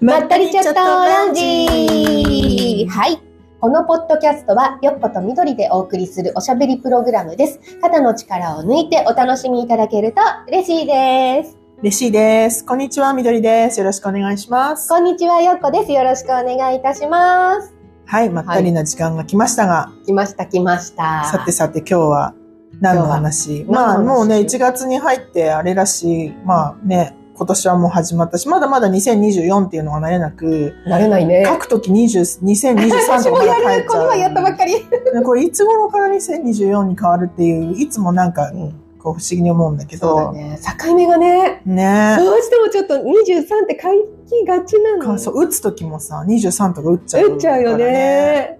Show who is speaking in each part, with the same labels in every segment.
Speaker 1: まったりチャットランジはい。このポッドキャストは、よっことみどりでお送りするおしゃべりプログラムです。肩の力を抜いてお楽しみいただけると嬉しいです。
Speaker 2: 嬉しいです。こんにちは、みどりです。よろしくお願いします。
Speaker 1: こんにちは、よっこです。よろしくお願いいたします。
Speaker 2: はい、まったりな時間が来ましたが、
Speaker 1: 来ました、来ました。
Speaker 2: さてさて今日は何の話？まあもうね、1月に入ってあれらしい、まあね、今年はもう始まったし、まだまだ2024っていうのが慣れなく、
Speaker 1: 慣れないね。
Speaker 2: 書くとき20 2023
Speaker 1: 私
Speaker 2: とか
Speaker 1: もやる、
Speaker 2: まだ書いちゃう。
Speaker 1: この前やったばっかり。
Speaker 2: でこれいつ頃から2024に変わるっていう、いつもなんか、こう不思議に思うんだけど、
Speaker 1: そうだね。境目がね、
Speaker 2: ね
Speaker 1: どうしてもちょっと23って書きがちなの。
Speaker 2: かそう、打つときもさ、23とか打っちゃう、
Speaker 1: 打っちゃうよ。ね。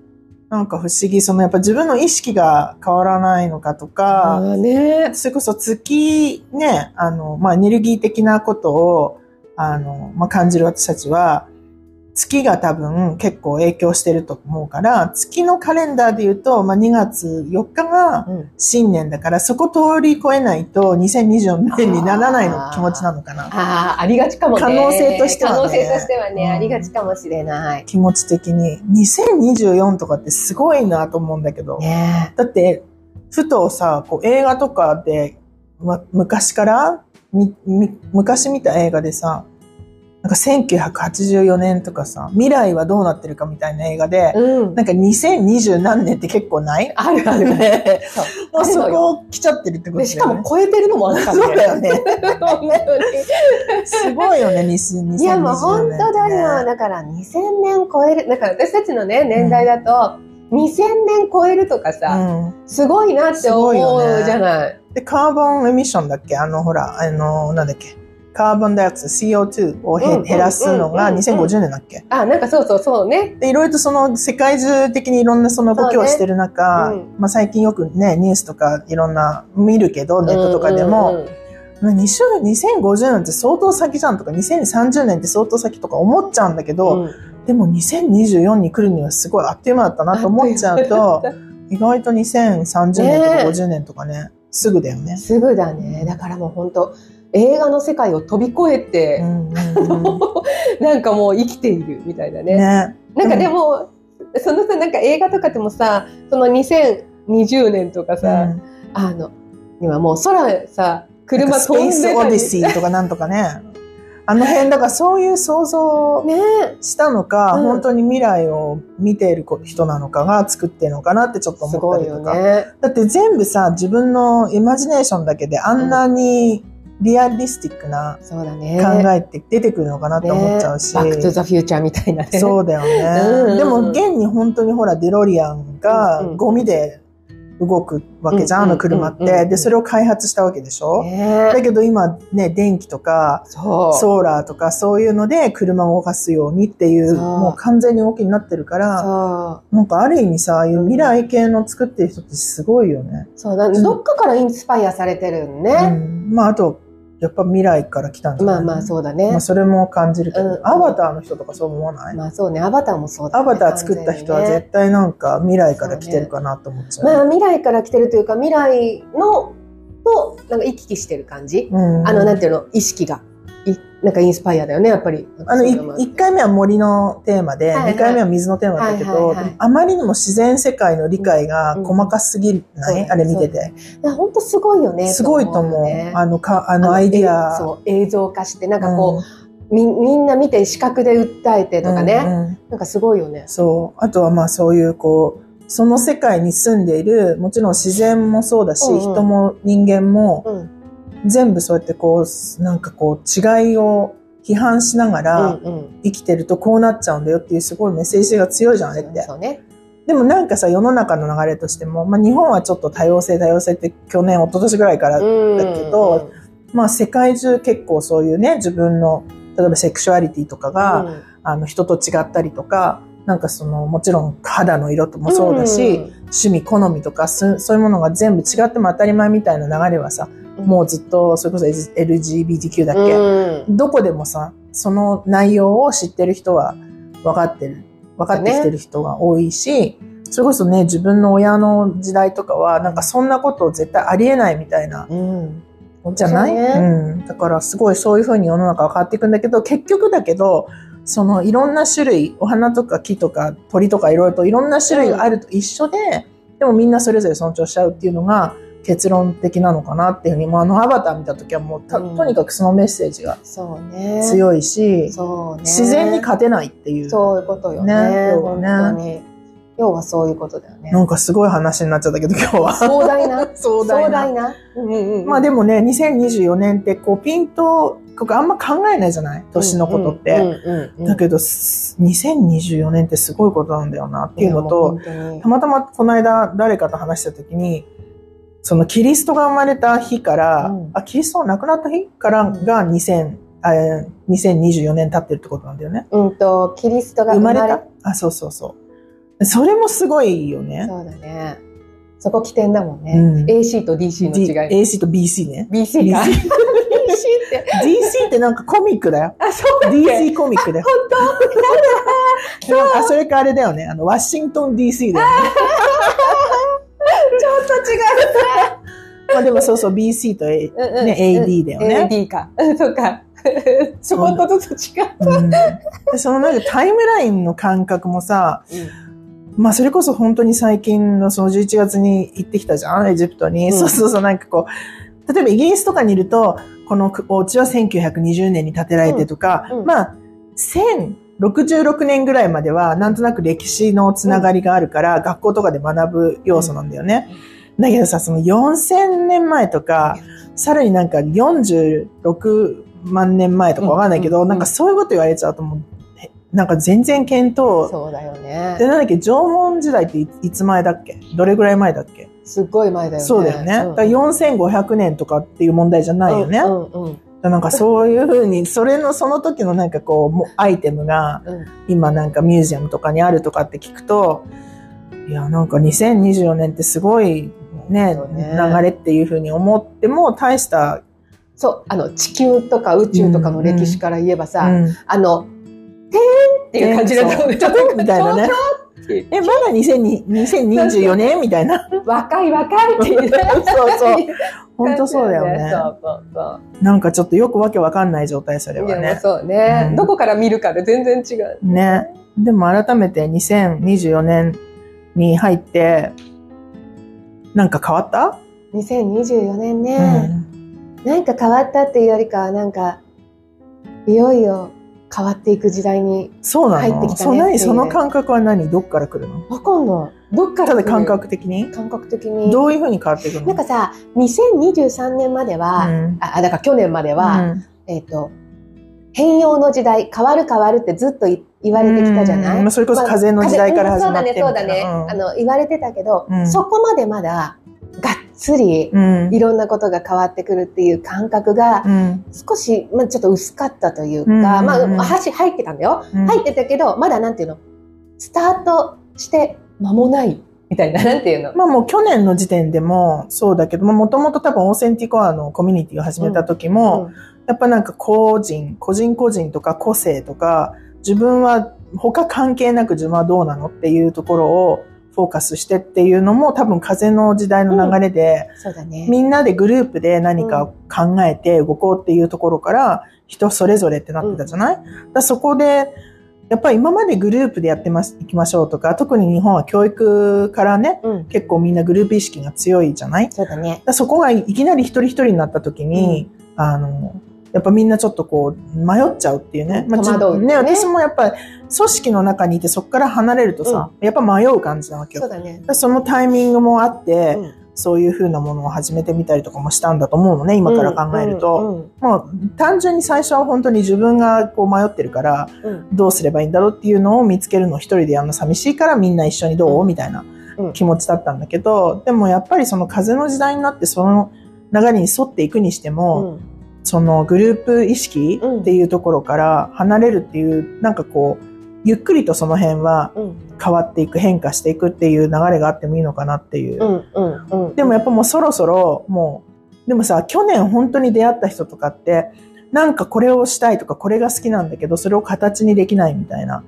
Speaker 2: なんか不思議、そのやっぱ自分の意識が変わらないのかとか、
Speaker 1: ね。
Speaker 2: それこそ月ね、あの、まあ、エネルギー的なことを、あの、まあ、感じる私たちは、月が多分結構影響してると思うから、月のカレンダーで言うと、まあ、2月4日が
Speaker 1: うん
Speaker 2: 新年だから、そこ通り越えないと2024年にならないの気持ちなのかな。
Speaker 1: ああ、ありがちかもね。
Speaker 2: 可能性としてはね
Speaker 1: 可能性としてはね、
Speaker 2: うん
Speaker 1: ありがちかもしれない。
Speaker 2: 気持ち的に。2024とかってすごいなと思うんだけど。
Speaker 1: ね
Speaker 2: だって、ふとさ、こう映画とかで、ま、昔からみみ昔見た映画でさ、なんか1984年とかさ、未来はどうなってるかみたいな映画で、
Speaker 1: うん。
Speaker 2: なんか2020何年って結構ない？
Speaker 1: あるある。
Speaker 2: ねもうそこ来ちゃってるってこと
Speaker 1: でしか
Speaker 2: だよね。
Speaker 1: も超えてるのもあるから
Speaker 2: そうだよね。すごいよね、2020年、
Speaker 1: いやもう本当だよ。だから2000年超える、だから私たちのね、年代だと、2000年超えるとかさ、
Speaker 2: うん。
Speaker 1: すごいなって思うじゃない。
Speaker 2: で、カーボンエミッションだっけ？あの、ほら、あの、なんだっけ？カーボンダイオクサイド CO2 を減らすのが
Speaker 1: うんうん。
Speaker 2: 2050年だっけ？
Speaker 1: あ、なんかそうそうそうね。
Speaker 2: で、いろいろとその世界中的にいろんなその動きをしてる中、
Speaker 1: そうね。
Speaker 2: まあ最近よくね、ニュースとかいろんな見るけど、ネットとかでも、
Speaker 1: うんうんうん
Speaker 2: 2週2050年って相当先じゃんとか、2030年って相当先とか思っちゃうんだけど、
Speaker 1: うん。
Speaker 2: でも2024に来るにはすごいあっという間だったなと思っちゃうと、意外と2030年と
Speaker 1: ね
Speaker 2: か
Speaker 1: え
Speaker 2: 50年とかね、すぐだよね。
Speaker 1: すぐだね。だからもう本当映画の世界を飛び越え
Speaker 2: う
Speaker 1: て、
Speaker 2: んうんうん
Speaker 1: なんかもう生きているみたいなね。
Speaker 2: ね。
Speaker 1: なんかでも、そのさ、なんか映画とかでもさ、その2020年とかさ、
Speaker 2: うん
Speaker 1: あの、今もう空さ、車
Speaker 2: スペー
Speaker 1: 飛んでたり
Speaker 2: スオディシーとかなんとかね。あの辺、だからそういう想像
Speaker 1: ね
Speaker 2: したのか、
Speaker 1: うん
Speaker 2: 本当に未来を見ている人なのかが作ってるのかなってちょっと
Speaker 1: す
Speaker 2: 思ったりとか。
Speaker 1: ね。
Speaker 2: だって全部さ、自分のイマジネーションだけであんなにリアリスティックな
Speaker 1: そうだね。
Speaker 2: 考えって出てくるのかなって思っちゃうし。
Speaker 1: ねバックトゥザフューチャーみたいなね。
Speaker 2: そうだよね。
Speaker 1: うん
Speaker 2: でも現に本当にほらデロリアンが
Speaker 1: うんうん
Speaker 2: ゴミで動くわけじゃん、
Speaker 1: うん
Speaker 2: あの車って。
Speaker 1: うんうんうん
Speaker 2: で、それを開発したわけでしょ、
Speaker 1: ね
Speaker 2: だけど今ね、電気とか。ソーラーとかそういうので車を動かすようにっていう、もう完全に動きになってるから、
Speaker 1: そ
Speaker 2: なんかある意味さ、ああいう未来系の作ってる人ってすごいよね。
Speaker 1: う。そうだ、
Speaker 2: うん
Speaker 1: どっかからインスパイアされてるん
Speaker 2: う
Speaker 1: ね。
Speaker 2: ん、まああと、やっぱ未来から来たんじゃない？
Speaker 1: まあまあそうだね
Speaker 2: まあ。それも感じるけど、
Speaker 1: うん
Speaker 2: アバターの人とかそう思わない、
Speaker 1: まあそうね、アバターもそうだ、ね。
Speaker 2: アバター作った人は絶対なんか未来から来てるかなと思っちゃう。
Speaker 1: まあ未来から来てるというか、未来の、と、なんか行き来してる感じ？
Speaker 2: うん
Speaker 1: あの、なんていうの、意識が。いなんかインスパイアだよね、やっぱり。
Speaker 2: あの、い
Speaker 1: そういうのも
Speaker 2: 1回目は森のテーマで、
Speaker 1: はいはい
Speaker 2: 2回目は水のテーマだけど、
Speaker 1: はいはいはい
Speaker 2: あまりにも自然世界の理解が細かすぎない、
Speaker 1: うん
Speaker 2: あれ見てて。
Speaker 1: 本当すごいよね。
Speaker 2: すごいと思う。
Speaker 1: よね
Speaker 2: あのか、あのアイディア。
Speaker 1: そう、映像化して、なんかこう、み、みんな見て視覚で訴えてとかね。
Speaker 2: うんうん
Speaker 1: なんかすごいよね。
Speaker 2: そう。あとはまあそういうこう、その世界に住んでいる、もちろん自然もそうだし、
Speaker 1: うんうん
Speaker 2: 人も人間も、
Speaker 1: うん。
Speaker 2: 全部そうやってこう、なんかこう、違いを批判しながら
Speaker 1: うんうん。
Speaker 2: 生きてるとこうなっちゃうんだよっていうすごいメッセージが強いじゃん、あれって。
Speaker 1: そうね。
Speaker 2: でもなんかさ、世の中の流れとしても、まあ日本はちょっと多様性多様性って去年、一昨年ぐらいから、
Speaker 1: うん。
Speaker 2: だけどまあ世界中結構そういうね、自分の、例えばセクシュアリティとかが、
Speaker 1: うん、
Speaker 2: あの人と違ったりとか、なんかその、もちろん肌の色ともそうだし、趣味、好みとかそ、そういうものが全部違っても当たり前みたいな流れはさ、
Speaker 1: うん、
Speaker 2: もうずっと、それこそ LGBTQ だっけ、
Speaker 1: うん
Speaker 2: どこでもさ、その内容を知ってる人は分かってる。分かってきてる人が多いし、それこそね、自分の親の時代とかは、なんかそんなこと絶対ありえないみたいな、
Speaker 1: うん。
Speaker 2: じゃない？
Speaker 1: ね
Speaker 2: うん。だからすごいそういうふうに世の中は変わっていくんだけど、結局だけど、そのいろんな種類、お花とか木とか鳥とかいろいろといろんな種類があると一緒で、でもみんなそれぞれ尊重しちゃうっていうのが結論的なのかなっていうふうに、もうあのアバター見た時はもうた、
Speaker 1: うん
Speaker 2: とにかくそのメッセージが
Speaker 1: そうね。
Speaker 2: 強いし、
Speaker 1: そうね。
Speaker 2: 自然に勝てないっていう。
Speaker 1: そういうことよね。
Speaker 2: ね
Speaker 1: 本当に。要はそういうことだよね。
Speaker 2: なんかすごい話になっちゃったけど今日は。
Speaker 1: 壮大な。
Speaker 2: 壮大な。
Speaker 1: うんうんうん。
Speaker 2: まあでもね、2024年ってこうピンと、ここあんま考えないじゃない？年のことって。だけど、す2024年ってすごいことなんだよなっていうのと、たまたまこの間誰かと話した時に、そのキリストが生まれた日から、
Speaker 1: うん
Speaker 2: あ、キリストが亡くなった日からが2000、あえー2024年経ってるってことなんだよね。
Speaker 1: うんと、キリストが
Speaker 2: 生まれたあ、そうそうそう。それもすごいよね。
Speaker 1: そうだね。そこ起点だもんね。
Speaker 2: うん
Speaker 1: AC と DC の
Speaker 2: D-
Speaker 1: 違い。
Speaker 2: AC と BC ね。
Speaker 1: BC か BC？DC って。
Speaker 2: DC ってなんかコミックだよ。
Speaker 1: あ、そうだ
Speaker 2: DC コミックだよ。あ、それかあれだよね。あの、ワシントン DC だよね。
Speaker 1: ちょっと違
Speaker 2: まあでもそうそう、BC と A、
Speaker 1: う。うんうん
Speaker 2: ね AD だよね
Speaker 1: AD か。そうか。ちょこっとずつ違う。
Speaker 2: うん、でそのなんかタイムラインの感覚もさ、まあそれこそ本当に最近のその11月に行ってきたじゃん、エジプトに。
Speaker 1: うん
Speaker 2: そうそうそう、なんかこう、例えばイギリスとかにいると、このお家は1920年に建てられてとか、
Speaker 1: うんうん
Speaker 2: まあ、1066年ぐらいまではなんとなく歴史のつながりがあるから、学校とかで学ぶ要素なんだよね。だけどさ、その4000年前とか、さらになんか46万年前とかわかんないけど、
Speaker 1: うんうんうん
Speaker 2: なんかそういうこと言われちゃうともう、えなんか全然見当。
Speaker 1: そうだよね
Speaker 2: で、。なんだっけ、縄文時代っていいつ前だっけ？どれぐらい前だっけ？
Speaker 1: すっごい前だよね。
Speaker 2: そうだよね。だから4500年とかっていう問題じゃないよね。
Speaker 1: うんうんうん
Speaker 2: なんかそういうふうに、それのその時のなんかこうも、アイテムが
Speaker 1: うん
Speaker 2: 今なんかミュージアムとかにあるとかって聞くと、いや、なんか2024年ってすごいね、流れっていうふうに思っても大した、
Speaker 1: そう、あの、地球とか宇宙とかの歴史から言えばさ、
Speaker 2: うん
Speaker 1: あの、てーんっていう感じだったもんね。
Speaker 2: ちょっとみたいなね。
Speaker 1: え
Speaker 2: え、まだ2020 2024年みたいな。
Speaker 1: 若い若いっていう。
Speaker 2: そうそう。本当そうだよね。
Speaker 1: そうそうそう。
Speaker 2: なんかちょっとよくわけわかんない状態、それはね。
Speaker 1: そうね、
Speaker 2: うん
Speaker 1: どこから見るかで全然違う。
Speaker 2: ね。でも改めて2024年に入って、なんか変わった、
Speaker 1: 2024年
Speaker 2: う
Speaker 1: ね、
Speaker 2: ん、
Speaker 1: なんか変わったっていうよりかは、なんか、いよいよ変わっていく時代に、
Speaker 2: そうな
Speaker 1: 入ってきたねって
Speaker 2: その感覚は何？どっから来るの？
Speaker 1: わかんない。どっから
Speaker 2: ただ感覚的に？
Speaker 1: 感覚的に。
Speaker 2: どういうふうに変わっていくの？
Speaker 1: なんかさ、2023年までは、
Speaker 2: うん。
Speaker 1: あ、だから去年までは、
Speaker 2: うん。
Speaker 1: えっ、と、変容の時代、変わる変わるってずっとい言われてきたじゃない、
Speaker 2: うんまあそれこそ風の時代から始まって
Speaker 1: そうだね、そうだね。
Speaker 2: うん。
Speaker 1: あの、言われてたけど、
Speaker 2: うん。
Speaker 1: そこまでまだ、がっつり、
Speaker 2: うん。
Speaker 1: いろんなことが変わってくるっていう感覚が、
Speaker 2: うん。
Speaker 1: 少し、まあ、ちょっと薄かったというか、
Speaker 2: うん。
Speaker 1: まあ、
Speaker 2: うん。
Speaker 1: 箸入ってたんだよ。
Speaker 2: うん。
Speaker 1: 入ってたけど、まだなんていうの、スタートして間もない、みたいな、なんていうの？
Speaker 2: まあもう去年の時点でもそうだけども、もともと多分オーセンティコアのコミュニティを始めた時も、やっぱなんか個人、個人個人とか個性とか、自分は他関係なく自分はどうなのっていうところをフォーカスしてっていうのも多分風の時代の流れで、
Speaker 1: そうだね。
Speaker 2: みんなでグループで何か考えて動こうっていうところから人それぞれってなってたじゃない、だからそこで、やっぱり今までグループでやってます、行きましょうとか、特に日本は教育からね、
Speaker 1: うん。
Speaker 2: 結構みんなグループ意識が強いじゃない？
Speaker 1: そうだね
Speaker 2: だ。そこがいきなり一人一人になった時に、あの、やっぱみんなちょっとこう迷っちゃうっていうね。
Speaker 1: 戸惑う
Speaker 2: ね、
Speaker 1: ね
Speaker 2: 私もやっぱり組織の中にいてそこから離れるとさ、やっぱ迷う感じなわけよ。
Speaker 1: そうだね。
Speaker 2: でそのタイミングもあって、
Speaker 1: うん
Speaker 2: そういう風なものを始めてみたりとかもしたんだと思うのね、今から考えると。
Speaker 1: うんうん
Speaker 2: もう単純に最初は本当に自分がこう迷ってるから、
Speaker 1: うん
Speaker 2: どうすればいいんだろうっていうのを見つけるのを一人でやるの寂しいからみんな一緒にどう、
Speaker 1: うん
Speaker 2: みたいな
Speaker 1: うん
Speaker 2: 気持ちだったんだけど、でもやっぱりその風の時代になってその流れに沿っていくにしても、
Speaker 1: うん
Speaker 2: そのグループ意識っていうところから離れるっていう、なんかこう、ゆっくりとその辺は
Speaker 1: うん
Speaker 2: 変わっていく、変化していくっていう流れがあってもいいのかなっていう。
Speaker 1: うんうんうん。
Speaker 2: でもやっぱもうそろそろもう、でもさ、去年本当に出会った人とかって、なんかこれをしたいとか、これが好きなんだけど、それを形にできないみたいな。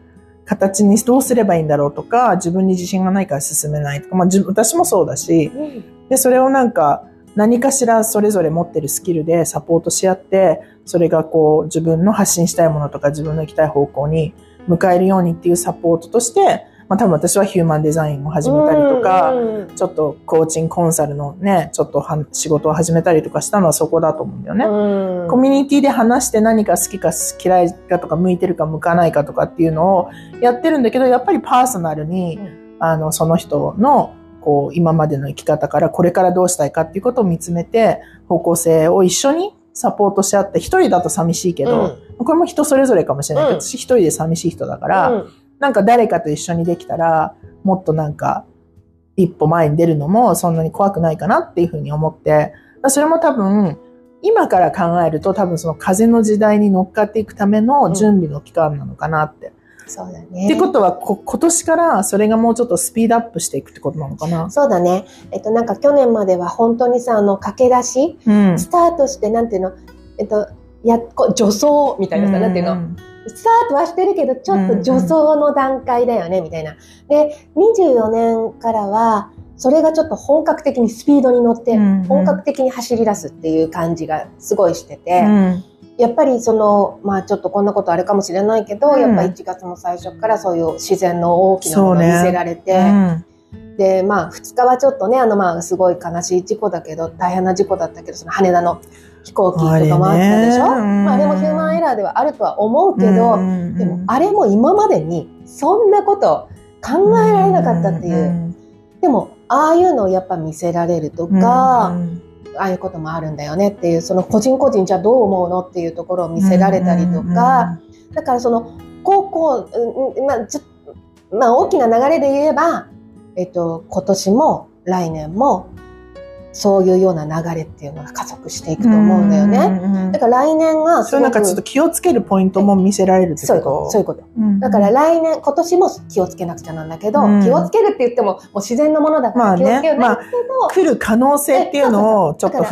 Speaker 2: 形にどうすればいいんだろうとか、自分に自信がないから進めないとか、まあ私もそうだし、
Speaker 1: うん
Speaker 2: で、それをなんか、何かしらそれぞれ持ってるスキルでサポートし合って、それがこう自分の発信したいものとか自分の行きたい方向に向かえるようにっていうサポートとして、まあ多分私はヒューマンデザインを始めたりとか、
Speaker 1: うん。
Speaker 2: ちょっとコーチングコンサルのね、ちょっとは仕事を始めたりとかしたのはそこだと思うんだよね。
Speaker 1: うん。
Speaker 2: コミュニティで話して何か好きか嫌いかとか向いてるか向かないかとかっていうのをやってるんだけど、やっぱりパーソナルに、
Speaker 1: う
Speaker 2: あの、その人の、こう、今までの生き方からこれからどうしたいかっていうことを見つめて、方向性を一緒にサポートし合って、一人だと寂しいけど、これも人それぞれかもしれない。けど、
Speaker 1: うん。
Speaker 2: 私一人で寂しい人だから、
Speaker 1: うん。
Speaker 2: なんか誰かと一緒にできたら、もっとなんか、一歩前に出るのもそんなに怖くないかなっていうふうに思って、それも多分、今から考えると多分その風の時代に乗っかっていくための準備の期間なのかなって。
Speaker 1: そうだね。
Speaker 2: ってことはこ、今年からそれがもうちょっとスピードアップしていくってことなのかな？
Speaker 1: そうだね。えっと、なんか去年までは本当にさ、あの、駆け出し、
Speaker 2: うん。
Speaker 1: スタートして、なんていうの、えっと、やっこ、助走みたいなさ、なんていうの、スタートはしてるけど、ちょっと助走の段階だよね、みたいな。で、24年からは、それがちょっと本格的にスピードに乗って、
Speaker 2: うん
Speaker 1: 本格的に走り出すっていう感じがすごいしてて、
Speaker 2: うん。
Speaker 1: やっぱりその、まあちょっとこんなことあれかもしれないけど、
Speaker 2: うん。
Speaker 1: やっぱ1月の最初からそういう自然の大きなものを見せられて、
Speaker 2: うん。
Speaker 1: で、まあ2日はちょっとね、あのまあすごい悲しい事故だけど、大変な事故だったけど、その羽田の飛行機とかもあったでしょ？
Speaker 2: あれね。うん。
Speaker 1: まああれもヒューマンエラーではあるとは思うけど、
Speaker 2: うん。
Speaker 1: でもあれも今までにそんなこと考えられなかったっていう。でも、ああいうのをやっぱ見せられるとか、
Speaker 2: うん
Speaker 1: ああいうこともあるんだよねっていう、その個人個人じゃあどう思うのっていうところを見せられたりとか、だからその、高校、まあ、ちょまあ大きな流れで言えば、えっと、今年も来年も、そういうような流れっていうのが加速していくと思うんだよね。
Speaker 2: ね
Speaker 1: だから来年がす
Speaker 2: そうなんかちょっと気をつけるポイントも見せられるって
Speaker 1: そういうこと、そういうこと。
Speaker 2: うん。
Speaker 1: だから来年、今年も気をつけなくちゃなんだけど、
Speaker 2: うん。
Speaker 1: 気をつけるって言っても、もう自然のものだか
Speaker 2: まあね。
Speaker 1: ら気をつけるんだけど、
Speaker 2: 来る可能性っていうのをちょっと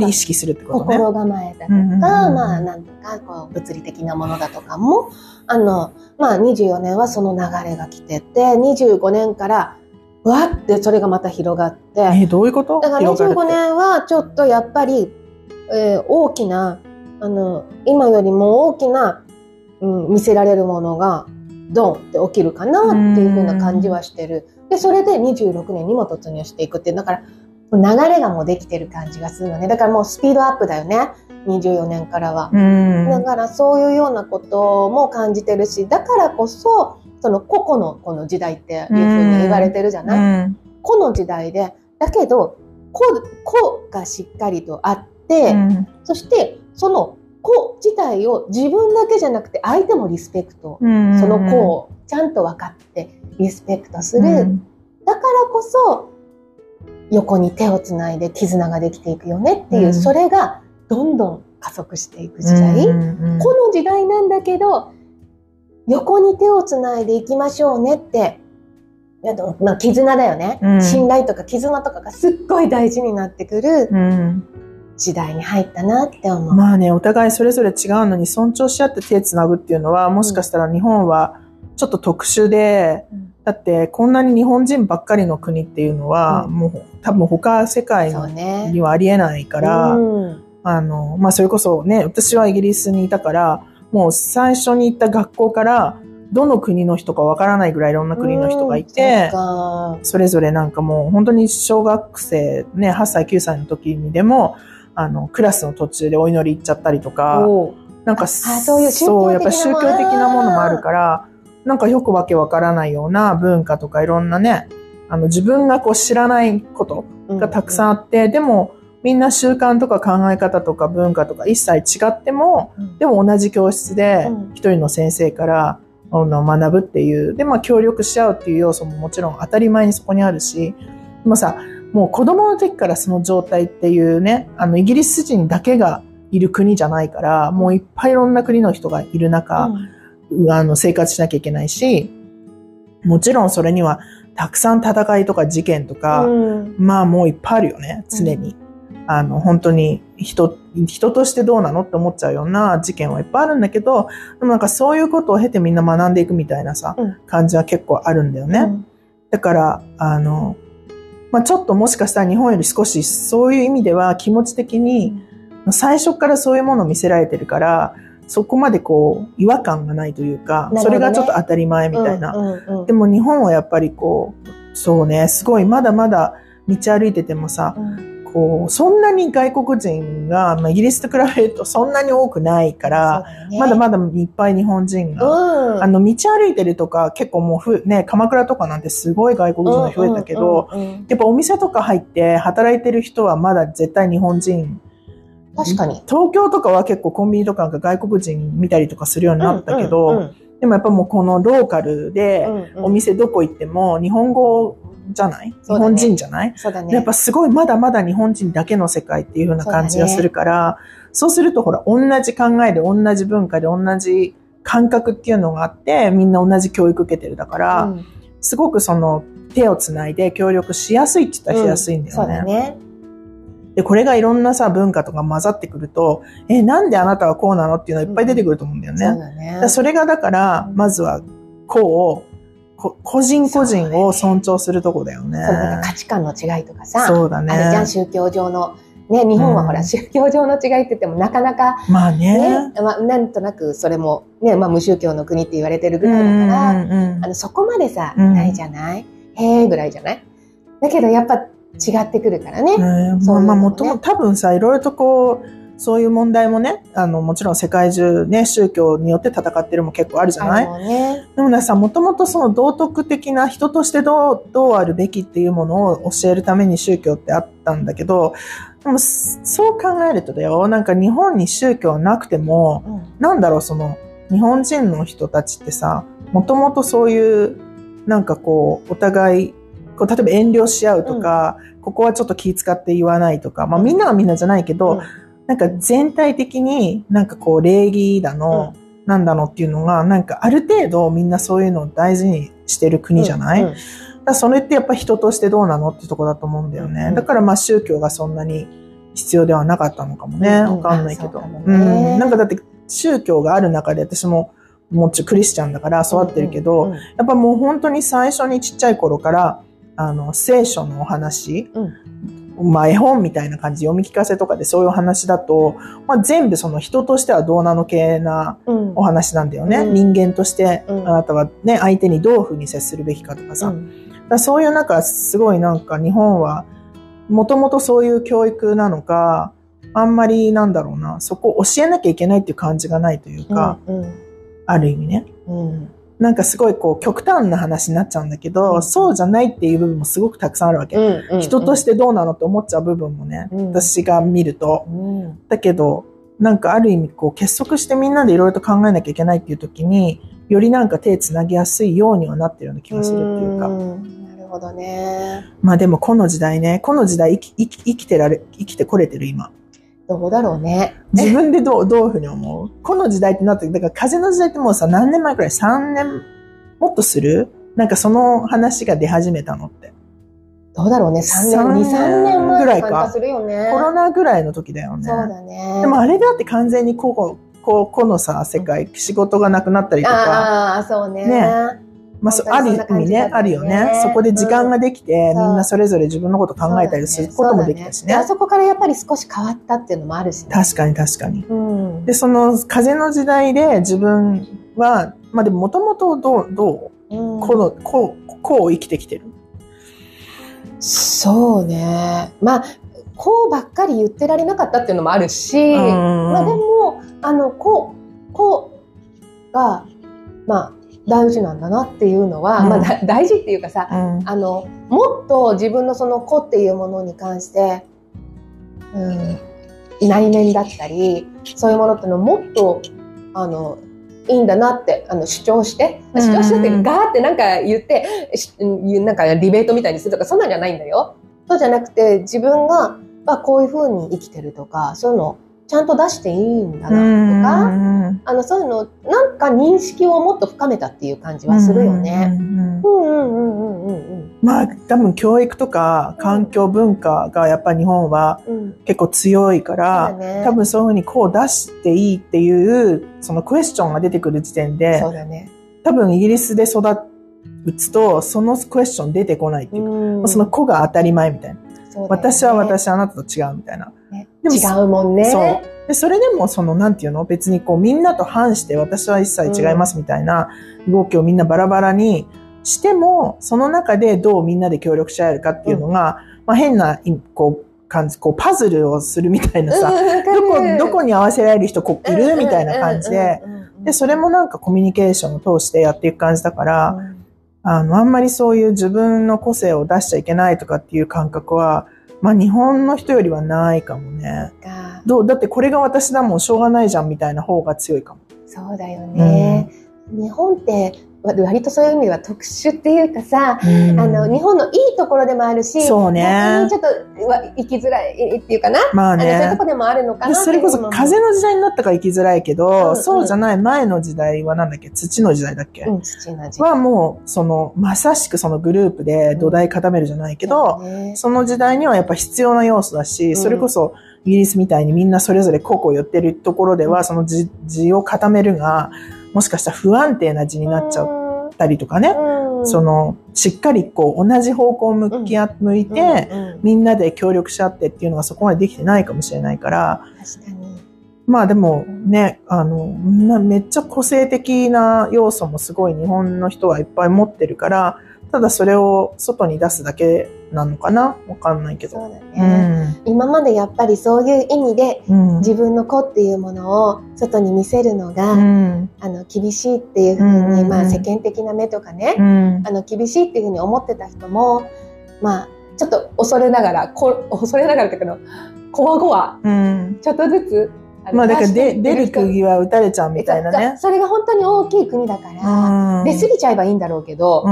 Speaker 2: 意識するってことね。
Speaker 1: 心構えだとか、
Speaker 2: うんうんうん。
Speaker 1: まあなんとかこう物理的なものだとかも、あの、まあ24年はその流れが来てて、25年からわってそれがまた広がって、
Speaker 2: え、どういうこと？
Speaker 1: だから
Speaker 2: 広がるって
Speaker 1: 25年はちょっとやっぱり、えー大きな、あの、今よりも大きな、うん、見せられるものがドンって起きるかなっていう風な感じはしてる。で、それで26年にも突入していくっていう、だから流れがもうできてる感じがするのね。だからもうスピードアップだよね。24年からは。
Speaker 2: うん。
Speaker 1: だからそういうようなことも感じてるし、だからこそ、その個々のこの時代っていうふうに言われてるじゃ
Speaker 2: う
Speaker 1: ない、
Speaker 2: ん。
Speaker 1: 個の時代で、だけど、個、個がしっかりとあって、
Speaker 2: うん。
Speaker 1: そしてその個自体を自分だけじゃなくて相手もリスペクト、
Speaker 2: うん。
Speaker 1: その個をちゃんと分かってリスペクトする。
Speaker 2: うん。
Speaker 1: だからこそ、横に手をつないで絆ができていくよねっていう、
Speaker 2: うん。
Speaker 1: それがどんどん加速していく時代。
Speaker 2: うん。
Speaker 1: この時代なんだけど、横に手をつないでいきましょうねって、まあ、絆だよね、
Speaker 2: うん。
Speaker 1: 信頼とか絆とかがすっごい大事になってくる
Speaker 2: うん。
Speaker 1: 時代に入ったなって思う。
Speaker 2: まあね、お互いそれぞれ違うのに尊重し合って手つなぐっていうのは、もしかしたら日本はちょっと特殊で、
Speaker 1: うん。
Speaker 2: だってこんなに日本人ばっかりの国っていうのは、
Speaker 1: うん。
Speaker 2: もう多分他世界。にはありえないから、
Speaker 1: うん。
Speaker 2: あの、まあそれこそね、私はイギリスにいたから、もう最初に行った学校から、どの国の人かわからないぐらいいろんな国の人がいて、
Speaker 1: うんそ
Speaker 2: れぞれなんかもう本当に小学生ね、8歳9歳の時にでも、あの、クラスの途中でお祈り行っちゃったりとか、なんか
Speaker 1: そういう
Speaker 2: そうやっぱり宗教的なものもあるから、なんかよくわけわからないような文化とかいろんなね、あの自分がこう知らないことがたくさんあって、でもみんな習慣とか考え方とか文化とか一切違っても、
Speaker 1: うん。
Speaker 2: でも同じ教室で
Speaker 1: うん。
Speaker 2: 一人の先生からあの学ぶっていう、で、まあ協力し合うっていう要素ももちろん当たり前にそこにあるし、でもさ、もう子供の時からその状態っていうね、あのイギリス人だけがいる国じゃないから、もういっぱいいろんな国の人がいる中、
Speaker 1: うん。
Speaker 2: あの生活しなきゃいけないし、もちろんそれにはたくさん戦いとか事件とか、
Speaker 1: うん。
Speaker 2: まあもういっぱいあるよね、常に。あの、本当に人、人としてどうなのって思っちゃうような事件はいっぱいあるんだけど、でもなんかそういうことを経てみんな学んでいくみたいなさ、
Speaker 1: うん。
Speaker 2: 感じは結構あるんだよね。だから、あの、まあちょっともしかしたら日本より少しそういう意味では気持ち的に最初からそういうものを見せられてるから、そこまでこう違和感がないというか、
Speaker 1: ね。
Speaker 2: それがちょっと当たり前みたいな。
Speaker 1: うんうんうん。
Speaker 2: でも日本はやっぱりこう、そうね、すごいまだまだ道歩いててもさ、
Speaker 1: うん
Speaker 2: こう、そんなに外国人が、まあ、イギリスと比べるとそんなに多くないから、まだまだいっぱい日本人が、
Speaker 1: うん。
Speaker 2: あの、道歩いてるとか結構もうふ、ね、鎌倉とかなんてすごい外国人が増えたけど、やっぱお店とか入って働いてる人はまだ絶対日本人。
Speaker 1: 確かに。
Speaker 2: 東京とかは結構コンビニとかが外国人見たりとかするようになったけど、でもやっぱもうこのローカルで、お店どこ行っても日本語じゃない、
Speaker 1: ね
Speaker 2: 日本人じゃない？
Speaker 1: そうだね。
Speaker 2: やっぱすごいまだまだ日本人だけの世界っていう風な感じがするから、そうするとほら、同じ考えで同じ文化で同じ感覚っていうのがあって、みんな同じ教育受けてるだから、
Speaker 1: うん
Speaker 2: すごくその手をつないで協力しやすいって言ったらしやすいんだ
Speaker 1: そう
Speaker 2: よね。
Speaker 1: だね。
Speaker 2: で、これがいろんなさ、文化とか混ざってくると、え、なんであなたはこうなの？っていうのがいっぱい出てくると思うんだよね。
Speaker 1: そうだね
Speaker 2: だそれがだから、まずは、こう、こ個人個人を尊重するとこだよね。
Speaker 1: そうなんか価値観の違いとかさ、
Speaker 2: そうだね。
Speaker 1: あるじゃん、宗教上の。ね、日本はほら、
Speaker 2: うん
Speaker 1: 宗教上の違いって言ってもなかなか
Speaker 2: まあね。
Speaker 1: ね、まあ、なんとなくそれもね、まあ無宗教の国って言われてるぐらいだから、
Speaker 2: うんうんうん
Speaker 1: あの、そこまでさ、
Speaker 2: うん
Speaker 1: ないじゃない？へえぐらいじゃない？だけどやっぱ違ってくるからね。
Speaker 2: ね
Speaker 1: そう
Speaker 2: まあまあもとも多分さ、いろいろとこう、そういう問題もね、あの、もちろん世界中ね、宗教によって戦ってるも結構あるじゃない？でもねさ、もともとその道徳的な人としてどう、どうあるべきっていうものを教えるために宗教ってあったんだけど、でもそそう考えるとだよ、なんか日本に宗教なくても、
Speaker 1: うん。
Speaker 2: なんだろう、その、日本人の人たちってさ、もともとそういう、なんかこう、お互い、こう例えば遠慮し合うとか、ここはちょっと気使って言わないとか、まあみんながみんなじゃないけど、
Speaker 1: うん
Speaker 2: なんか全体的になんかこう礼儀だの、なんだのっていうのが、なんかある程度みんなそういうのを大事にしてる国じゃない、
Speaker 1: うん
Speaker 2: だからそれってやっぱ人としてどうなのってとこだと思うんだよね。
Speaker 1: うん
Speaker 2: だからまあ宗教がそんなに必要ではなかったのかもね。
Speaker 1: うん
Speaker 2: わかんないけど。
Speaker 1: そうかも
Speaker 2: う
Speaker 1: ね
Speaker 2: ん。なんかだって宗教がある中で私ももうちょクリスチャンだから育ってるけど、
Speaker 1: うんうん
Speaker 2: やっぱもう本当に最初にちっちゃい頃から、あの、聖書のお話、まあ絵本みたいな感じで読み聞かせとかでそういうお話だと、まあ全部その人としてはどうなの系な
Speaker 1: うん
Speaker 2: お話なんだよね。
Speaker 1: うん
Speaker 2: 人間として、
Speaker 1: うん
Speaker 2: あなたはね、相手にどういうふうに接するべきかとかさ。
Speaker 1: うん
Speaker 2: だからそういうなんかすごいなんか日本はもともとそういう教育なのか、あんまりなんだろうな、そこを教えなきゃいけないっていう感じがないというか、
Speaker 1: うん
Speaker 2: ある意味ね。
Speaker 1: うん
Speaker 2: なんかすごいこう極端な話になっちゃうんだけど、
Speaker 1: うん
Speaker 2: そうじゃないっていう部分もすごくたくさんあるわけ。
Speaker 1: うん
Speaker 2: 人としてどうなのって思っちゃう部分もね、
Speaker 1: うん
Speaker 2: 私が見ると。
Speaker 1: うん
Speaker 2: だけど、なんかある意味こう結束してみんなでいろいろと考えなきゃいけないっていう時に、よりなんか手つなぎやすいようにはなってるような気がするっていうか。
Speaker 1: んなるほどね。
Speaker 2: まあでもこの時代ね、この時代生き生き生きてられ、生きてこれてる今。
Speaker 1: どうだろうね。
Speaker 2: 自分でどう、どういうふうに思う？この時代ってなって、だから風の時代ってもうさ、何年前くらい ?3 年もっとする？なんかその話が出始めたのって。
Speaker 1: どうだろうね。3
Speaker 2: 三
Speaker 1: 年、2、3年前
Speaker 2: ぐらいか
Speaker 1: するよね。
Speaker 2: コロナぐらいの時だよね。
Speaker 1: そうだね。
Speaker 2: でもあれだって完全にこう、こう、このさ、世界、仕事がなくなったりとか、
Speaker 1: ああ、そうね。
Speaker 2: ねまあ、そある意味ね、あるよね。そこで時間ができて、
Speaker 1: うん
Speaker 2: みんなそれぞれ自分のこと考えたりすることもできたしね。
Speaker 1: あそこからやっぱり少し変わったっていうのもあるしね。
Speaker 2: 確かに確かに。
Speaker 1: うん。
Speaker 2: で、その風の時代で自分は、まあでももともとどう、どう
Speaker 1: うん
Speaker 2: この、こう、こう生きてきてる。
Speaker 1: そうね。まあ、こうばっかり言ってられなかったっていうのもあるし、まあでも、あの、こう、こうが、まあ、大事なんだなっていうのは、
Speaker 2: うん
Speaker 1: まあだ大事っていうかさ、
Speaker 2: うん。
Speaker 1: あの、もっと自分のその子っていうものに関して、うん、内面だったり、そういうものっていうのをもっと、あの、いいんだなって、あの、主張して、
Speaker 2: うん
Speaker 1: 主張してってガーってなんか言って、しうんなんかディベートみたいにするとか、そんなんじゃないんだよ。そうじゃなくて、自分が、まあ、こういう風に生きてるとか、そういうのをちゃんと出していいんだなとか、あの、そういうの、なんか認識をもっと深めたっていう感じはするよね。
Speaker 2: まあ、多分教育とか環境文化がやっぱ日本は結構強いから、
Speaker 1: うんね、
Speaker 2: 多分そういうふうにこう出していいっていう、そのクエスチョンが出てくる時点で、
Speaker 1: ね、
Speaker 2: 多分イギリスで育つと、そのクエスチョン出てこないっていうか、
Speaker 1: うん、
Speaker 2: その子が当たり前みたいな。
Speaker 1: ね、
Speaker 2: 私は私、あなたと違うみたいな。
Speaker 1: 違うもんね。
Speaker 2: そう。で、それでも、その、なんていうの？別にこう、みんなと反して私は一切違いますみたいな動きをみんなバラバラにしても、その中でどうみんなで協力し合えるかっていうのが、まあ変な、いこう、感じ、こう、パズルをするみたいなさ、どこ、どこに合わせられる人こういるみたいな感じで、
Speaker 1: うんうんうんうん、
Speaker 2: で、それもなんかコミュニケーションを通してやっていく感じだから、
Speaker 1: うん。
Speaker 2: あの、あんまりそういう自分の個性を出しちゃいけないとかっていう感覚は、まあ日本の人よりはないかもね。
Speaker 1: か
Speaker 2: どうだってこれが私だもんしょうがないじゃんみたいな方が強いかも。
Speaker 1: そうだよね。日本って割とそういう意味では特殊っていうかさ、あの日本のいいところでもあるし、
Speaker 2: そうね。
Speaker 1: ちょっと生きづらいっていうかな、
Speaker 2: まあ
Speaker 1: あのそういうと
Speaker 2: ね
Speaker 1: こ。でもあるのか
Speaker 2: で
Speaker 1: な
Speaker 2: それこそ風の時代になったから生きづらいけど、
Speaker 1: うんうん。
Speaker 2: そうじゃない前の時代はなんだっけ？土の時代だっけ、
Speaker 1: うん、土の味
Speaker 2: はもう、その、まさしくそのグループで土台固めるじゃないけど、
Speaker 1: ね。
Speaker 2: その時代にはやっぱ必要な要素だし、
Speaker 1: ん。
Speaker 2: それこそイギリスみたいにみんなそれぞれ個々寄ってるところでは、その字字を固めるが、もしかしたら不安定な字になっちゃったりとかね、
Speaker 1: うん。
Speaker 2: その、しっかりこう同じ方向を向き合、向いて、みんなで協力し合ってっていうのがそこまでできてないかもしれないから、
Speaker 1: 確かに。
Speaker 2: まあでもね、あの、なめっちゃ個性的な要素もすごい日本の人はいっぱい持ってるから、ただそれを外に出すだけなのかな？わかんないけど。
Speaker 1: そうだ
Speaker 2: う
Speaker 1: ね、
Speaker 2: ん。
Speaker 1: 今までやっぱりそういう意味で
Speaker 2: うん。
Speaker 1: 自分の子っていうものを外に見せるのが、
Speaker 2: うん。
Speaker 1: あの厳しいっていうふうに、
Speaker 2: うん
Speaker 1: まあ世間的な目とかね、
Speaker 2: うん。
Speaker 1: あの厳しいっていうふうに思ってた人もまあちょっと恐れながらこ恐れながらっていうかのこわごわ
Speaker 2: うん。
Speaker 1: ちょっとずつの
Speaker 2: まあだからで
Speaker 1: 出
Speaker 2: 出る釘は打たれちゃうみたいなね。
Speaker 1: それが本当に大きい国だから、
Speaker 2: うん。
Speaker 1: 出過ぎちゃえばいいんだろうけど、
Speaker 2: そ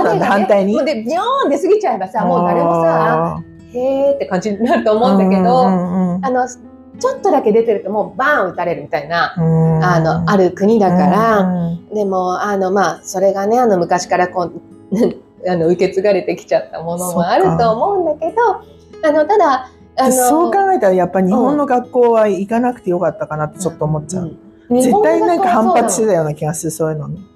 Speaker 2: うなんだ、反対に？
Speaker 1: でビヨーン出過ぎちゃえばさもう誰もさ
Speaker 2: あ
Speaker 1: へーって感じになると
Speaker 2: ー、
Speaker 1: 思うんだけど、あのちょっとだけ出てるともうバーン打たれるみたいな、
Speaker 2: うん
Speaker 1: あのある国だから、
Speaker 2: うん
Speaker 1: でも、あの、まあ、それがね、あの、昔からこう、あの、受け継がれてきちゃったものもあると思うんだけど、あの、ただ、
Speaker 2: そう考えたらやっぱ日本の学校は行かなくてよかったかなってちょっと思っちゃう。
Speaker 1: ん日
Speaker 2: 絶
Speaker 1: 本
Speaker 2: 対なんか反発してたような気がする、そういうのに。
Speaker 1: なの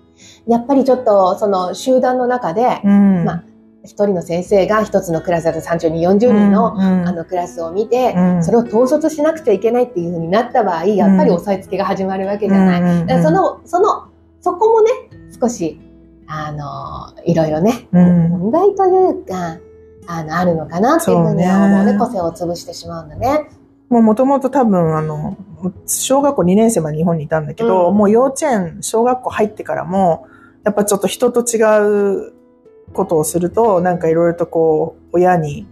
Speaker 1: やっぱりちょっと、その、集団の中で、
Speaker 2: うん。
Speaker 1: まあ一人の先生が一つのクラスだと30人、40人の、あの、クラスを見て、
Speaker 2: うん
Speaker 1: それを統率しなくちゃいけないっていう風になった場合、やっぱり押さえつけが始まるわけじゃない。
Speaker 2: うん
Speaker 1: その、その、そこもね、少し、あの、いろいろね、
Speaker 2: うん
Speaker 1: 問題というか、あの、あるのかなっていうふうには思うね。
Speaker 2: そうね
Speaker 1: 個性を潰してしまうんだね。
Speaker 2: もうもともと多分あの、小学校2年生まで日本にいたんだけど、
Speaker 1: うん
Speaker 2: もう幼稚園、小学校入ってからも、やっぱちょっと人と違うことをすると、なんかいろいろとこう、親に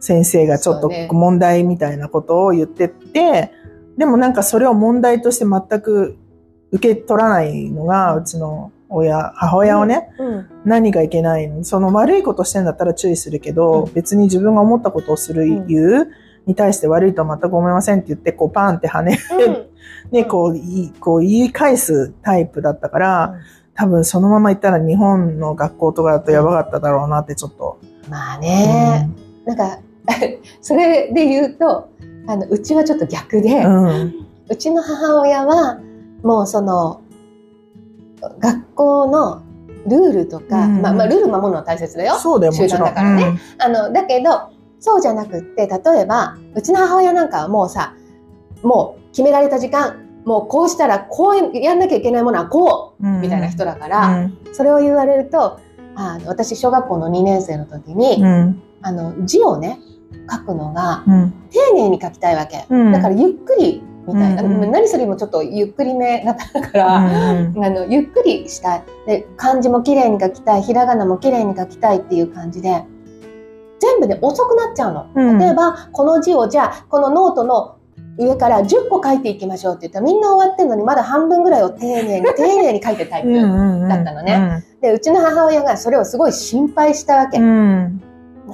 Speaker 2: 先生がちょっと問題みたいなことを言ってって、でもなんかそれを問題として全く受け取らないのが、うちの親、母親をね、
Speaker 1: うん。
Speaker 2: 何がいけないの？その悪いことしてんだったら注意するけど、
Speaker 1: うん。
Speaker 2: 別に自分が思ったことをする、
Speaker 1: うん。
Speaker 2: 言うに対して悪いとは全く思いませんって言って、こうパンって跳ね、ね、こう言い、こう言い返すタイプだったから、多分そのまま行ったら日本の学校とかだとやばかっただろうなってちょっと。
Speaker 1: まあね、なんか、それで言うと、あの、うちはちょっと逆で、
Speaker 2: う。
Speaker 1: うんちの母親は、もうその、学校のルールとか、
Speaker 2: うん
Speaker 1: まあ、まあ、ルール守るのは大切だよ。
Speaker 2: そうだよ。
Speaker 1: 集団だからねあの、だけど、そうじゃなくって、例えば、うちの母親なんかはもうさ、もう決められた時間、もうこうしたらこうやんなきゃいけないものはこ
Speaker 2: うん
Speaker 1: うみたいな人だか
Speaker 2: う
Speaker 1: ら、
Speaker 2: ん。
Speaker 1: それを言われると、あの私小学校の2年生の時に、
Speaker 2: うん。
Speaker 1: あの字をね、書くのが
Speaker 2: うん。
Speaker 1: 丁寧に書きたいわけ。
Speaker 2: うん
Speaker 1: だからゆっくりみたいな、
Speaker 2: うんうん
Speaker 1: 何それもちょっとゆっくりめだったから、
Speaker 2: うん
Speaker 1: あの、ゆっくりしたい。で、漢字も綺麗に書きたい。ひらがなも綺麗に書きたいっていう感じで、全部で遅くなっちゃうの。
Speaker 2: うん
Speaker 1: 例えば、この字をじゃあ、このノートの上から10個書いていきましょうって言ったら、みんな終わってるのにまだ半分ぐらいを丁寧に丁寧に書いてるタイプ。
Speaker 2: うん。
Speaker 1: だったのね。で、うちの母親がそれをすごい心配したわけ。
Speaker 2: うん。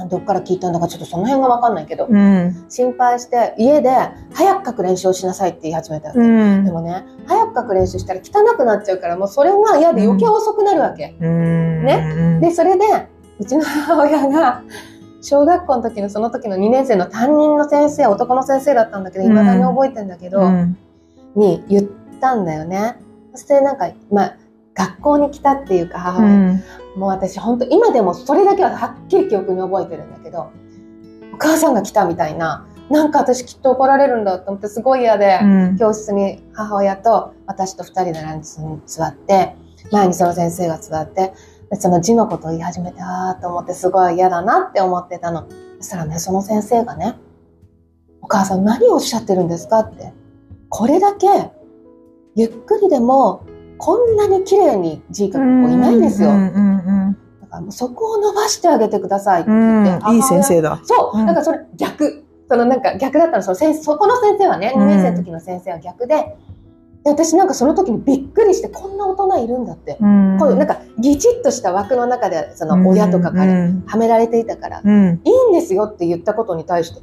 Speaker 1: どっから聞いたんだかちょっとその辺がわかんないけど、
Speaker 2: うん。
Speaker 1: 心配して家で早く書く練習をしなさいって言い始めたわけ。
Speaker 2: うん。
Speaker 1: でもね、早く書く練習したら汚くなっちゃうから、もうそれが嫌で余計遅くなるわけ。
Speaker 2: うん。
Speaker 1: ねで、それで、うちの母親が、小学校の時のその時の2年生の担任の先生、男の先生だったんだけど、
Speaker 2: うん
Speaker 1: 未だに覚えてんだけど、
Speaker 2: うん。
Speaker 1: に言ったんだよね。そしてなんか、まあ、学校に来たっていうか、母親
Speaker 2: うん。
Speaker 1: もう私本当今でもそれだけははっきり記憶に覚えてるんだけど、お母さんが来たみたいな、なんか私きっと怒られるんだと思ってすごい嫌で、
Speaker 2: うん。
Speaker 1: 教室に母親と私と二人でランチに座って、前にその先生が座って、でその字のことを言い始めて、あーと思ってすごい嫌だなって思ってたの。そしたらね、その先生がね、お母さん何をおっしゃってるんですかって。これだけ、ゆっくりでも、こんなに綺麗に字書く子いないんですよ。
Speaker 2: うんうん
Speaker 1: だからそこを伸ばしてあげてくださいって
Speaker 2: うん。
Speaker 1: 言って、
Speaker 2: うん。いい先生だ。
Speaker 1: そう、
Speaker 2: うん
Speaker 1: なんかそれ逆。そのなんか逆だったの、その先そこの先生はね、
Speaker 2: うん
Speaker 1: 2年生の時の先生は逆で、で私なんかその時にびっくりして、こんな大人いるんだって。
Speaker 2: うん。
Speaker 1: こういうなんかぎちっとした枠の中で、その親とかから
Speaker 2: うん
Speaker 1: はめられていたから、
Speaker 2: うん。
Speaker 1: いいんですよって言ったことに対して、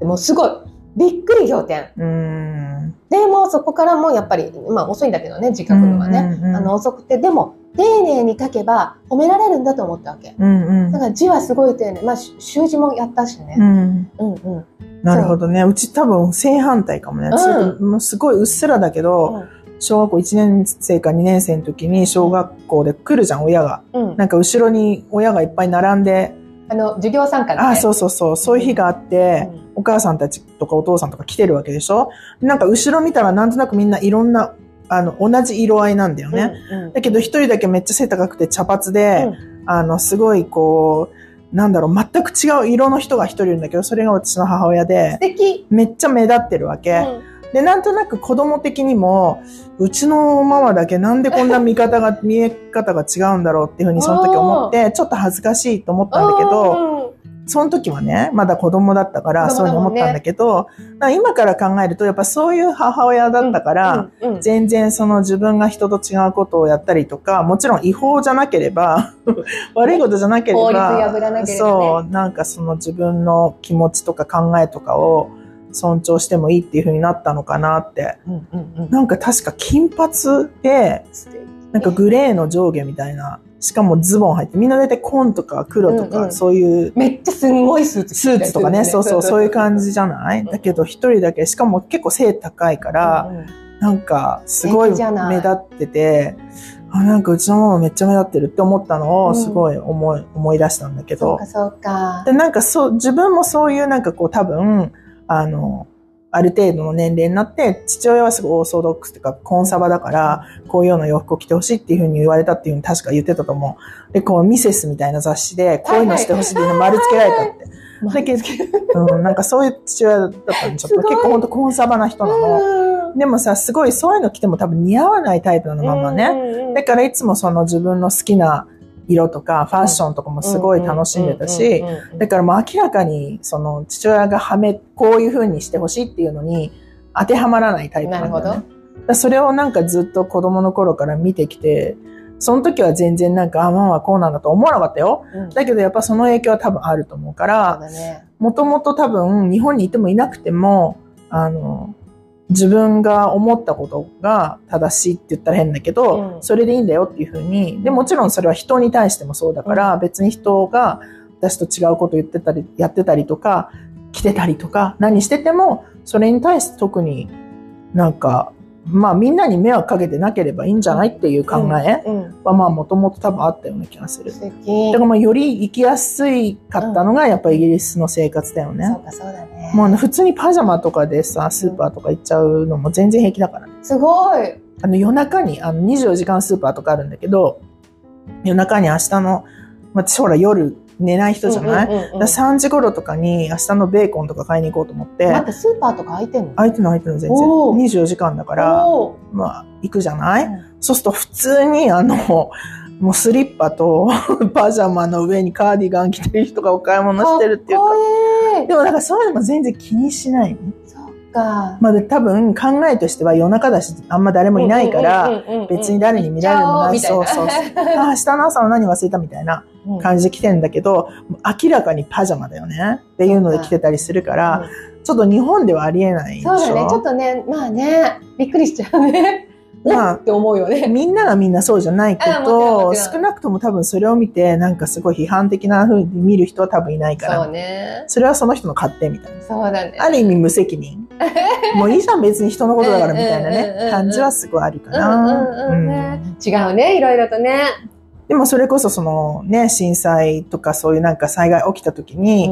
Speaker 1: でもうすごい、びっくり仰天。
Speaker 2: うん。
Speaker 1: でもうそこからもうやっぱり、まあ遅いんだけどね、自覚のはね。
Speaker 2: うんうんうん
Speaker 1: あの遅くて、でも丁寧に書けば褒められるんだと思ったわけ。
Speaker 2: うんうん
Speaker 1: だから字はすごい丁寧。まあ、し習字もやったしね。
Speaker 2: うん。
Speaker 1: うんうん。
Speaker 2: なるほどね。うち多分正反対かもね。
Speaker 1: うん
Speaker 2: もうすごいうっすらだけど、小学校1年生か2年生の時に小学校で来るじゃん、親が。
Speaker 1: うん。
Speaker 2: なんか後ろに親がいっぱい並んで、
Speaker 1: あの、授業参加で、ね。
Speaker 2: ああ、そうそうそう、そういう日があって、
Speaker 1: うん
Speaker 2: お母さんたちとかお父さんとか来てるわけでしょ？なんか後ろ見たらなんとなくみんないろんな、あの、同じ色合いなんだよね。
Speaker 1: うんうん
Speaker 2: だけど一人だけめっちゃ背高くて茶髪で、
Speaker 1: うん
Speaker 2: あの、すごいこう、なんだろう、全く違う色の人が一人いるんだけど、それが私の母親で
Speaker 1: 素、敵。
Speaker 2: めっちゃ目立ってるわけ。で、なんとなく子供的にも、うちのママだけなんでこんな見方が、見え方が違うんだろうっていうふうにその時思って、ちょっと恥ずかしいと思ったんだけど、
Speaker 1: うん
Speaker 2: その時はね、まだ子供だったから、
Speaker 1: 子
Speaker 2: そういう思ったんだけど、だから今から考えると、やっぱそういう母親だったから、
Speaker 1: うんうん
Speaker 2: 全然その自分が人と違うことをやったりとか、もちろん違法じゃなければ、悪いことじゃなければ、
Speaker 1: ればね。
Speaker 2: そう、なんかその自分の気持ちとか考えとかを尊重してもいいっていう風になったのかなって。
Speaker 1: うんうんうん。
Speaker 2: なんか確か金髪で、なんかグレーの上下みたいな、しかもズボン入って、みんな大体紺とか黒とか、
Speaker 1: うんうん。
Speaker 2: そういう
Speaker 1: めっちゃすんごいスーツ
Speaker 2: スーツとかね、そうそう、そういう感
Speaker 1: じ
Speaker 2: じじゃない？
Speaker 1: ん。
Speaker 2: だけど一人だけ、しかも結構背高いから、なんかすごい目立ってて、あ、なんかうちのママめっちゃ目立ってるって思ったの
Speaker 1: うん。
Speaker 2: をすごい思い、思い出したんだけど。
Speaker 1: そうか、そうか。
Speaker 2: で、なんかそう、自分もそういうなんかこう多分、あの、ある程度の年齢になって、父親はすごいオーソドックスっていうか、コンサバだから、こういうような洋服を着てほしいっていうふうに言われたっていうふうに確か言ってたと思う。で、こう、ミセスみたいな雑誌で、こういうのしてほしいっていうの丸つけられたって。だけど、うん、なんかそういう父親だったんで、ちょっと結構本当コンサバな人なの。でもさ、すごいそういうの着ても多分似合わないタイプなの、ママね。
Speaker 1: ね
Speaker 2: だからいつもその自分の好きな色とかファッションとかもすごい楽しんでたし、だからもう明らかにその父親がはめ、こういう風にしてほしいっていうのに当てはまらないタイプなんだよね。
Speaker 1: なるほ
Speaker 2: だからそれをなんかずっと子供の頃から見てきて、その時は全然なんか、あ、ママはこうなんだと思わなかったよ。
Speaker 1: うん。
Speaker 2: だけどやっぱその影響は多分あると思うから、もともと多分日本にいてもいなくても、あの、自分が思ったことが正しいって言ったら変だけど、
Speaker 1: うん。
Speaker 2: それでいいんだよっていうふうに、で、もちろんそれは人に対してもそうだから、別に人が私と違うこと言ってたり、やってたりとか、来てたりとか、何してても、それに対して特になんか、まあみんなに迷惑かけてなければいいんじゃないっていう考え
Speaker 1: うん
Speaker 2: はまあもともと多分あったような気がする。だからまあより生きやすいかったのがやっぱりイギリスの生活だよね。
Speaker 1: そうかそうだね
Speaker 2: もう普通にパジャマとかでさ、スーパーとか行っちゃうのも全然平気だからね。
Speaker 1: すごい
Speaker 2: あの夜中に、あの24時間スーパーとかあるんだけど、夜中に明日の、私ほら夜寝ない人じゃない、
Speaker 1: うんうんうんうん。
Speaker 2: だから3時頃とかに明日のベーコンとか買いに行こうと思って、
Speaker 1: 待ってスーパーとか開いてんの？
Speaker 2: 空いてるの空いてるの全然。
Speaker 1: おー。
Speaker 2: 24時間だから、まあ行くじゃない、
Speaker 1: うん。
Speaker 2: そうすると普通にあの、もうスリッパと パジャマの上にカーディガン着てる人がお買い物してるっていうか。
Speaker 1: か
Speaker 2: でもなんかそういうのも全然気にしないの？
Speaker 1: か。
Speaker 2: まあで多分考えとしては夜中だしあんま誰もいないから、別に誰に見られるのもない。そうそうそう。あ明日の朝の何忘れたみたいな感じで来てんだけど、明らかにパジャマだよね。っていうので来てたりするから、ちょっと日本ではありえないでしょ？
Speaker 1: そうだね。ちょっとねまあねびっくりしちゃうね
Speaker 2: まあ
Speaker 1: おって思うよね。
Speaker 2: みんながみんなそうじゃないけど、少なくとも多分それを見て、なんかすごい批判的な風に見る人は多分いないか
Speaker 1: そう
Speaker 2: ら、
Speaker 1: ね。
Speaker 2: それはその人の勝手みたいな。
Speaker 1: そうだね。
Speaker 2: ある意味無責任。もういいじゃん別に人のことだからみたいな
Speaker 1: うんうんうんうん
Speaker 2: ね、感じはすごいあるか
Speaker 1: うんうんうん
Speaker 2: な。
Speaker 1: ね違うね、いろいろとね。
Speaker 2: でもそれこそそのね、震災とかそういうなんか災害起きた時に、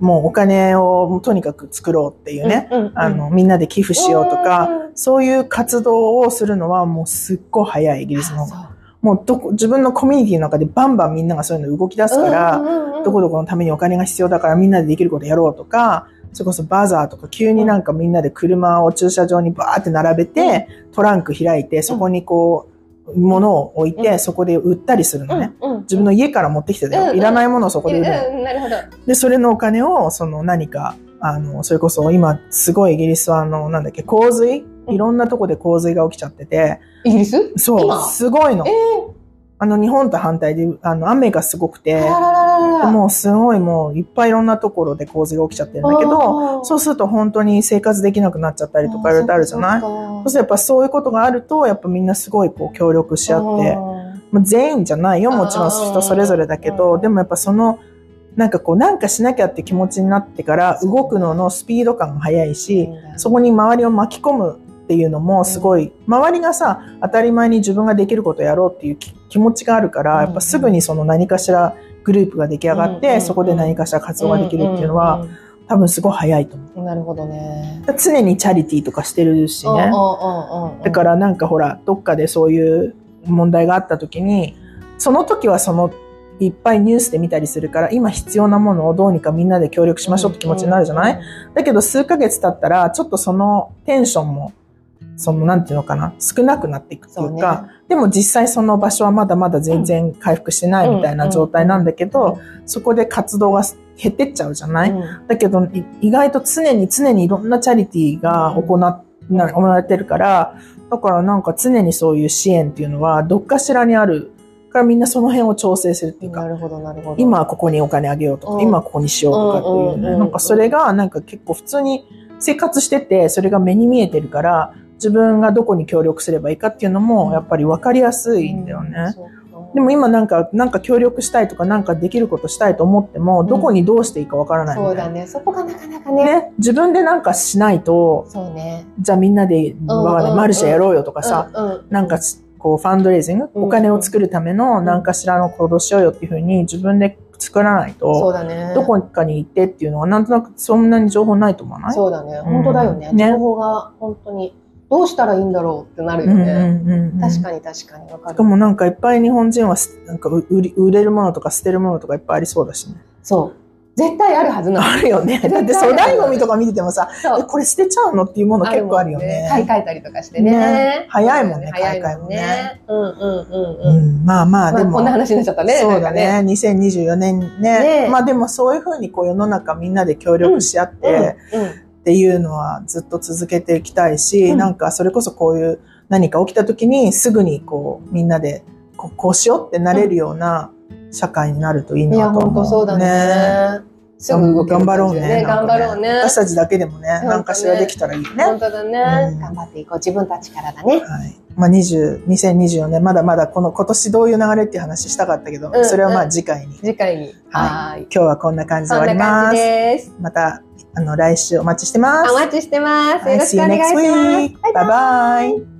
Speaker 2: もうお金をとにかく作ろうっていうね、
Speaker 1: うんうん
Speaker 2: あの、みんなで寄付しようとか、
Speaker 1: うん
Speaker 2: そういう活動をするのはもうすっごい早い、イギリスの。方が。
Speaker 1: あ
Speaker 2: もうどこ、自分のコミュニティの中でバンバンみんながそういうの動き出すから、
Speaker 1: うんうんうん。
Speaker 2: どこどこのためにお金が必要だからみんなでできることやろうとか、それこそバザーとか急になんかみんなで車を駐車場にバーって並べて、トランク開いて、そこにこう、物を置いて、
Speaker 1: うん。
Speaker 2: そこで売ったりするのね。
Speaker 1: うんうん。
Speaker 2: 自分の家から持ってきてたよ。いらないものをそこで売る
Speaker 1: なるほど。
Speaker 2: で、それのお金を、その何か、あの、それこそ今、すごいイギリスは、あの、なんだっけ、洪水？
Speaker 1: うん。
Speaker 2: いろんなとこで洪水が起きちゃってて、
Speaker 1: イギリス？
Speaker 2: そう、
Speaker 1: 今？
Speaker 2: すごいの。
Speaker 1: え。
Speaker 2: あの、日本と反対で、あの、雨がすごくて、もうすごいもう、いっぱいいろんなところで洪水が起きちゃってるんだけど、そうすると本当に生活できなくなっちゃったりとかいろいろあるじゃない？そうするとやっぱそういうことがあると、やっぱみんなすごいこう協力し合って、まあ、全員じゃないよ、もちろん人それぞれだけ
Speaker 1: う
Speaker 2: ど、
Speaker 1: ん。
Speaker 2: でもやっぱその、なんかこう、なんかしなきゃって気持ちになってから動くののスピード感が速いし、そこに周りを巻き込むっていうのもすごい、周りがさ、当たり前に自分ができることをやろうっていうき気持ちがあるから、
Speaker 1: うん
Speaker 2: やっぱすぐにその何かしらグループが出来上がって、
Speaker 1: うん
Speaker 2: そこで何かしら活動ができるっていうのは、多分すごい早いと思う。
Speaker 1: うんなるほどね。
Speaker 2: 常にチャリティーとかしてるしね。だからなんかほら、どっかでそういう問題があった時に、その時はその、いっぱいニュースで見たりするから、今必要なものをどうにかみんなで協力しましょうって気持ちになるじゃない、だけど数ヶ月経ったら、ちょっとそのテンションも、その、なんていうのかな、少なくなっていくっていうか、でも実際その場所はまだまだ全然回復してないみたいな状態なんだけど、そこで活動が減ってっちゃうじゃない、
Speaker 1: うん。
Speaker 2: だけど、い意外と常に常にいろんなチャリティーが行っな行われてるから、だからなんか常にそういう支援っていうのはどっかしらにあるからみんなその辺を調整するっていうか、
Speaker 1: なるほど、なるほど。
Speaker 2: 今はここにお金あげようとか、
Speaker 1: うん。
Speaker 2: 今はここにしようとかっていうね、なんかそれがなんか結構普通に生活してて、それが目に見えてるから、自分がどこに協力すればいいかっていうのもやっぱり分かりやすいんだよね。でも今なんか、なんか協力したいとか、なんかできることしたいと思っても、どこにどうしていいかわからないみたいな。
Speaker 1: そうだね。そこがなかなかね。
Speaker 2: ね、自分でなんかしないと、
Speaker 1: そうね。
Speaker 2: じゃあみんなで、わかんない、
Speaker 1: うん
Speaker 2: マルシェやろうよとかさ、
Speaker 1: うんうん
Speaker 2: なんかしこう、ファンドレイジング、
Speaker 1: うん
Speaker 2: お金を作るための何かしらの行動しようよっていうふうに自分で作らない
Speaker 1: そう
Speaker 2: と、
Speaker 1: だね。
Speaker 2: どこかに行ってっていうのはなんとなくそんなに情報ないと思わない？
Speaker 1: そうだね。本当だよね情報が本当に、どうしたらいいんだろうってなるよ
Speaker 2: うんうん
Speaker 1: ね。
Speaker 2: うんうん
Speaker 1: 確かに確かにわかる
Speaker 2: しか。もなんかいっぱい日本人はすなんか売り売れるものとか捨てるものとかいっぱいありそうだしね。
Speaker 1: そう。絶対あるはずなの。
Speaker 2: あるよね。だって粗大ゴミとか見ててもさ。これ捨てちゃうのっていうもの結構あるよね。
Speaker 1: 買い替えたりとかしてね。
Speaker 2: ね早いもんね買い替えもね。
Speaker 1: うんうんうん
Speaker 2: う
Speaker 1: うん。
Speaker 2: ん、まあまあ、でも。
Speaker 1: まあこんな話になっちゃったね。
Speaker 2: そうだね。
Speaker 1: なんか
Speaker 2: 2024年ね。
Speaker 1: ね
Speaker 2: まあでもそういうふうにこう世の中みんなで協力し合って
Speaker 1: うんうん
Speaker 2: っていうのはずっと続けていきたいし、
Speaker 1: うん
Speaker 2: なんかそれこそこういう何か起きた時にすぐにこうみんなでこうこうしようってなれるような社会になるといい
Speaker 1: いや、
Speaker 2: なと思う。
Speaker 1: 本当そうだね。すぐ動ける
Speaker 2: 頑張ろうね。
Speaker 1: 頑張ろうね。
Speaker 2: 私たちだけでもね、何かしらできたらいいよね。
Speaker 1: 本当だね
Speaker 2: うん。
Speaker 1: 頑張っていこう。自分たちからだね。
Speaker 2: はい。まあ、20、2024年、まだまだこの今年どういう流れっていう話したかったけど、
Speaker 1: うん
Speaker 2: それはまあ次回に。
Speaker 1: 次回に。
Speaker 2: は
Speaker 1: はい。
Speaker 2: 今日はこんな感じで
Speaker 1: そ
Speaker 2: 終わります。また、あの、来週お待ちしてます。
Speaker 1: お待ちしてます。
Speaker 2: はい
Speaker 1: よろしくお願いします.バイバイ。